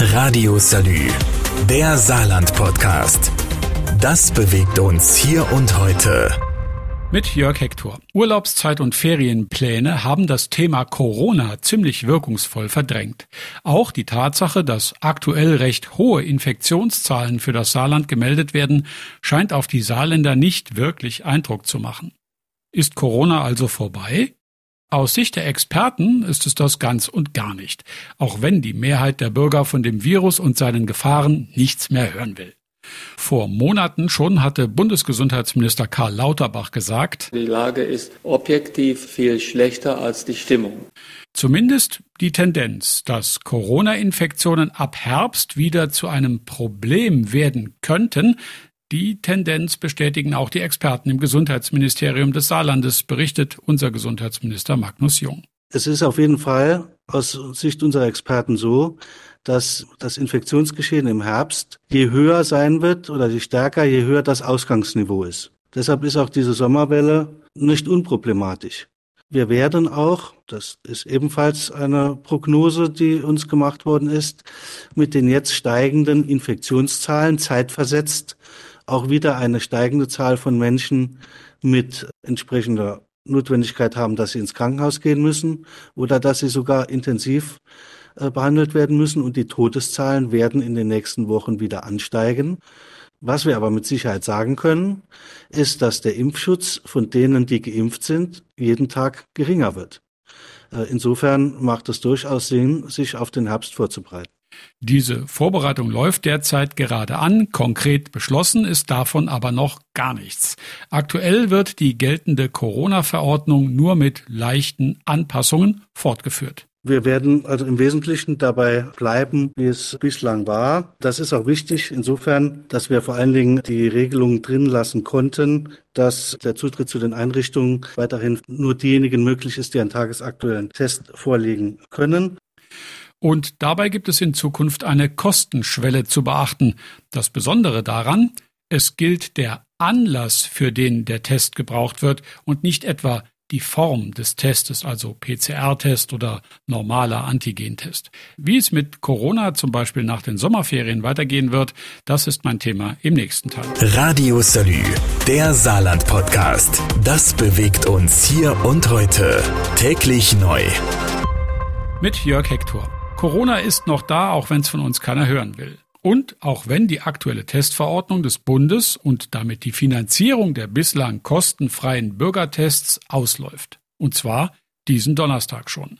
Radio Salü, der Saarland-Podcast. Das bewegt uns hier und heute. Mit Jörg Hector. Urlaubszeit und Ferienpläne haben das Thema Corona ziemlich wirkungsvoll verdrängt. Auch die Tatsache, dass aktuell recht hohe Infektionszahlen für das Saarland gemeldet werden, scheint auf die Saarländer nicht wirklich Eindruck zu machen. Ist Corona also vorbei? Aus Sicht der Experten ist es das ganz und gar nicht, auch wenn die Mehrheit der Bürger von dem Virus und seinen Gefahren nichts mehr hören will. Vor Monaten schon hatte Bundesgesundheitsminister Karl Lauterbach gesagt, die Lage ist objektiv viel schlechter als die Stimmung. Zumindest die Tendenz, dass Corona-Infektionen ab Herbst wieder zu einem Problem werden könnten, die Tendenz bestätigen auch die Experten im Gesundheitsministerium des Saarlandes, berichtet unser Gesundheitsminister Magnus Jung. Es ist auf jeden Fall aus Sicht unserer Experten so, dass das Infektionsgeschehen im Herbst je höher sein wird oder je stärker, je höher das Ausgangsniveau ist. Deshalb ist auch diese Sommerwelle nicht unproblematisch. Wir werden auch, das ist ebenfalls eine Prognose, die uns gemacht worden ist, mit den jetzt steigenden Infektionszahlen zeitversetzt auch wieder eine steigende Zahl von Menschen mit entsprechender Notwendigkeit haben, dass sie ins Krankenhaus gehen müssen oder dass sie sogar intensiv äh, behandelt werden müssen. Und die Todeszahlen werden in den nächsten Wochen wieder ansteigen. Was wir aber mit Sicherheit sagen können, ist, dass der Impfschutz von denen, die geimpft sind, jeden Tag geringer wird. Äh, insofern macht es durchaus Sinn, sich auf den Herbst vorzubereiten. Diese Vorbereitung läuft derzeit gerade an. Konkret beschlossen ist davon aber noch gar nichts. Aktuell wird die geltende Corona-Verordnung nur mit leichten Anpassungen fortgeführt. Wir werden also im Wesentlichen dabei bleiben, wie es bislang war. Das ist auch wichtig insofern, dass wir vor allen Dingen die Regelungen drin lassen konnten, dass der Zutritt zu den Einrichtungen weiterhin nur diejenigen möglich ist, die einen tagesaktuellen Test vorlegen können. Und dabei gibt es in Zukunft eine Kostenschwelle zu beachten. Das Besondere daran, es gilt der Anlass, für den der Test gebraucht wird und nicht etwa die Form des Testes, also PCR-Test oder normaler Antigentest. Wie es mit Corona zum Beispiel nach den Sommerferien weitergehen wird, das ist mein Thema im nächsten Teil. Radio Salü, der Saarland-Podcast. Das bewegt uns hier und heute. Täglich neu. Mit Jörg Hector. Corona ist noch da, auch wenn es von uns keiner hören will. Und auch wenn die aktuelle Testverordnung des Bundes und damit die Finanzierung der bislang kostenfreien Bürgertests ausläuft. Und zwar diesen Donnerstag schon.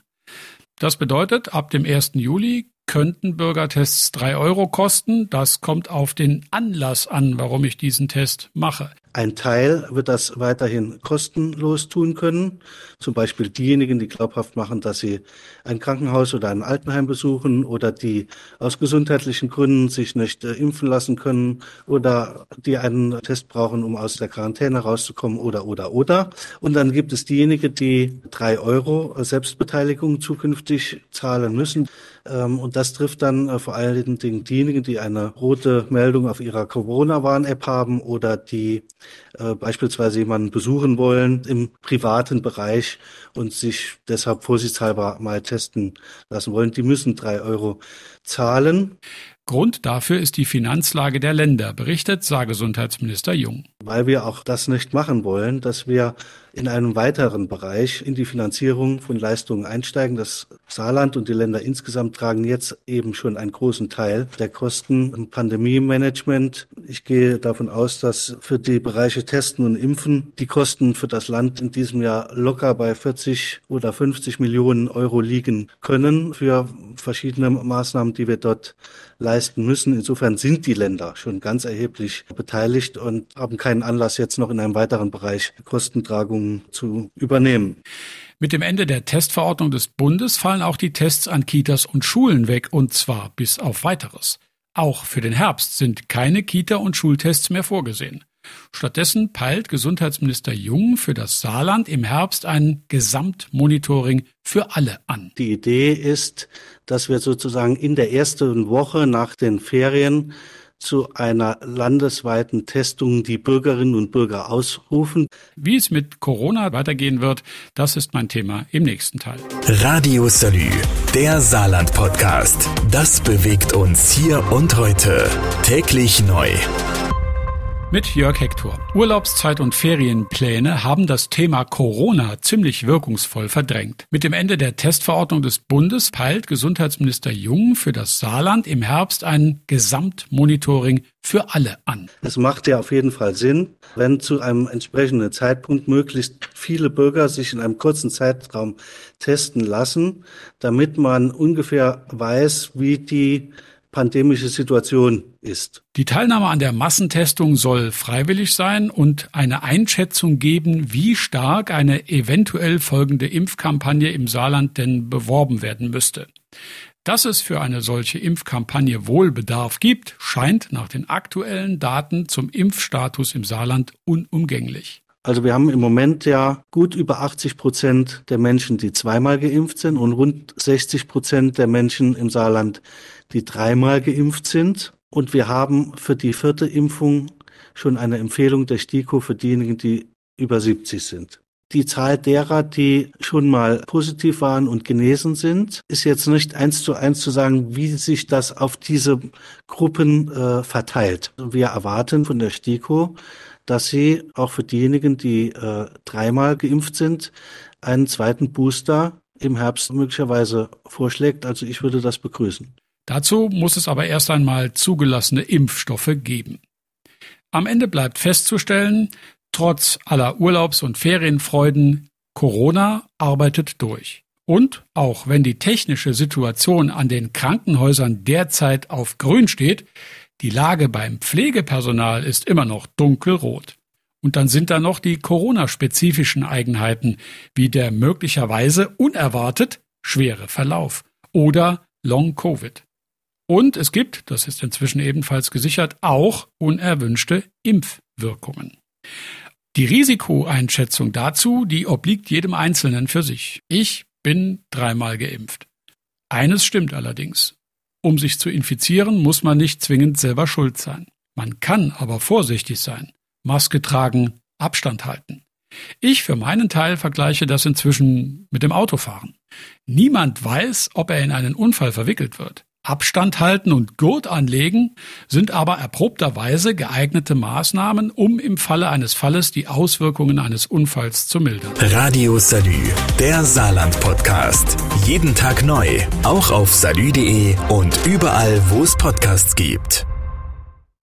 Das bedeutet, ab dem 1. Juli könnten Bürgertests drei Euro kosten. Das kommt auf den Anlass an, warum ich diesen Test mache. Ein Teil wird das weiterhin kostenlos tun können. Zum Beispiel diejenigen, die glaubhaft machen, dass sie ein Krankenhaus oder ein Altenheim besuchen oder die aus gesundheitlichen Gründen sich nicht äh, impfen lassen können oder die einen Test brauchen, um aus der Quarantäne rauszukommen oder, oder, oder. Und dann gibt es diejenigen, die drei Euro Selbstbeteiligung zukünftig zahlen müssen. Ähm, und das trifft dann äh, vor allen Dingen diejenigen, die eine rote Meldung auf ihrer Corona-Warn-App haben oder die äh, beispielsweise jemanden besuchen wollen im privaten Bereich und sich deshalb vorsichtshalber mal testen lassen wollen, die müssen drei Euro zahlen. Grund dafür ist die Finanzlage der Länder, berichtet Saargesundheitsminister Jung. Weil wir auch das nicht machen wollen, dass wir in einem weiteren Bereich in die Finanzierung von Leistungen einsteigen. Das Saarland und die Länder insgesamt tragen jetzt eben schon einen großen Teil der Kosten im Pandemie-Management. Ich gehe davon aus, dass für die Bereiche Testen und Impfen die Kosten für das Land in diesem Jahr locker bei 40 oder 50 Millionen Euro liegen können für verschiedene Maßnahmen, die wir dort leisten müssen. Insofern sind die Länder schon ganz erheblich beteiligt und haben keinen Anlass, jetzt noch in einem weiteren Bereich Kostentragung zu übernehmen. Mit dem Ende der Testverordnung des Bundes fallen auch die Tests an Kitas und Schulen weg, und zwar bis auf weiteres. Auch für den Herbst sind keine Kita- und Schultests mehr vorgesehen. Stattdessen peilt Gesundheitsminister Jung für das Saarland im Herbst ein Gesamtmonitoring für alle an. Die Idee ist, dass wir sozusagen in der ersten Woche nach den Ferien zu einer landesweiten Testung die Bürgerinnen und Bürger ausrufen. Wie es mit Corona weitergehen wird, das ist mein Thema im nächsten Teil. Radio Salü, der Saarland-Podcast. Das bewegt uns hier und heute. Täglich neu mit Jörg Hector. Urlaubszeit und Ferienpläne haben das Thema Corona ziemlich wirkungsvoll verdrängt. Mit dem Ende der Testverordnung des Bundes peilt Gesundheitsminister Jung für das Saarland im Herbst ein Gesamtmonitoring für alle an. Es macht ja auf jeden Fall Sinn, wenn zu einem entsprechenden Zeitpunkt möglichst viele Bürger sich in einem kurzen Zeitraum testen lassen, damit man ungefähr weiß, wie die pandemische Situation ist. Die Teilnahme an der Massentestung soll freiwillig sein und eine Einschätzung geben, wie stark eine eventuell folgende Impfkampagne im Saarland denn beworben werden müsste. Dass es für eine solche Impfkampagne wohl Bedarf gibt, scheint nach den aktuellen Daten zum Impfstatus im Saarland unumgänglich. Also wir haben im Moment ja gut über 80 Prozent der Menschen, die zweimal geimpft sind und rund 60 Prozent der Menschen im Saarland, die dreimal geimpft sind. Und wir haben für die vierte Impfung schon eine Empfehlung der STIKO für diejenigen, die über 70 sind. Die Zahl derer, die schon mal positiv waren und genesen sind, ist jetzt nicht eins zu eins zu sagen, wie sich das auf diese Gruppen äh, verteilt. Wir erwarten von der STIKO, dass sie auch für diejenigen, die äh, dreimal geimpft sind, einen zweiten Booster im Herbst möglicherweise vorschlägt. Also ich würde das begrüßen. Dazu muss es aber erst einmal zugelassene Impfstoffe geben. Am Ende bleibt festzustellen, trotz aller Urlaubs- und Ferienfreuden, Corona arbeitet durch. Und auch wenn die technische Situation an den Krankenhäusern derzeit auf grün steht, die Lage beim Pflegepersonal ist immer noch dunkelrot. Und dann sind da noch die Corona-spezifischen Eigenheiten, wie der möglicherweise unerwartet schwere Verlauf oder Long Covid. Und es gibt, das ist inzwischen ebenfalls gesichert, auch unerwünschte Impfwirkungen. Die Risikoeinschätzung dazu, die obliegt jedem Einzelnen für sich. Ich bin dreimal geimpft. Eines stimmt allerdings. Um sich zu infizieren, muss man nicht zwingend selber schuld sein. Man kann aber vorsichtig sein. Maske tragen, Abstand halten. Ich für meinen Teil vergleiche das inzwischen mit dem Autofahren. Niemand weiß, ob er in einen Unfall verwickelt wird. Abstand halten und Gurt anlegen sind aber erprobterweise geeignete Maßnahmen, um im Falle eines Falles die Auswirkungen eines Unfalls zu mildern. Radio Salü, der Saarland-Podcast. Jeden Tag neu, auch auf salü.de und überall, wo es Podcasts gibt.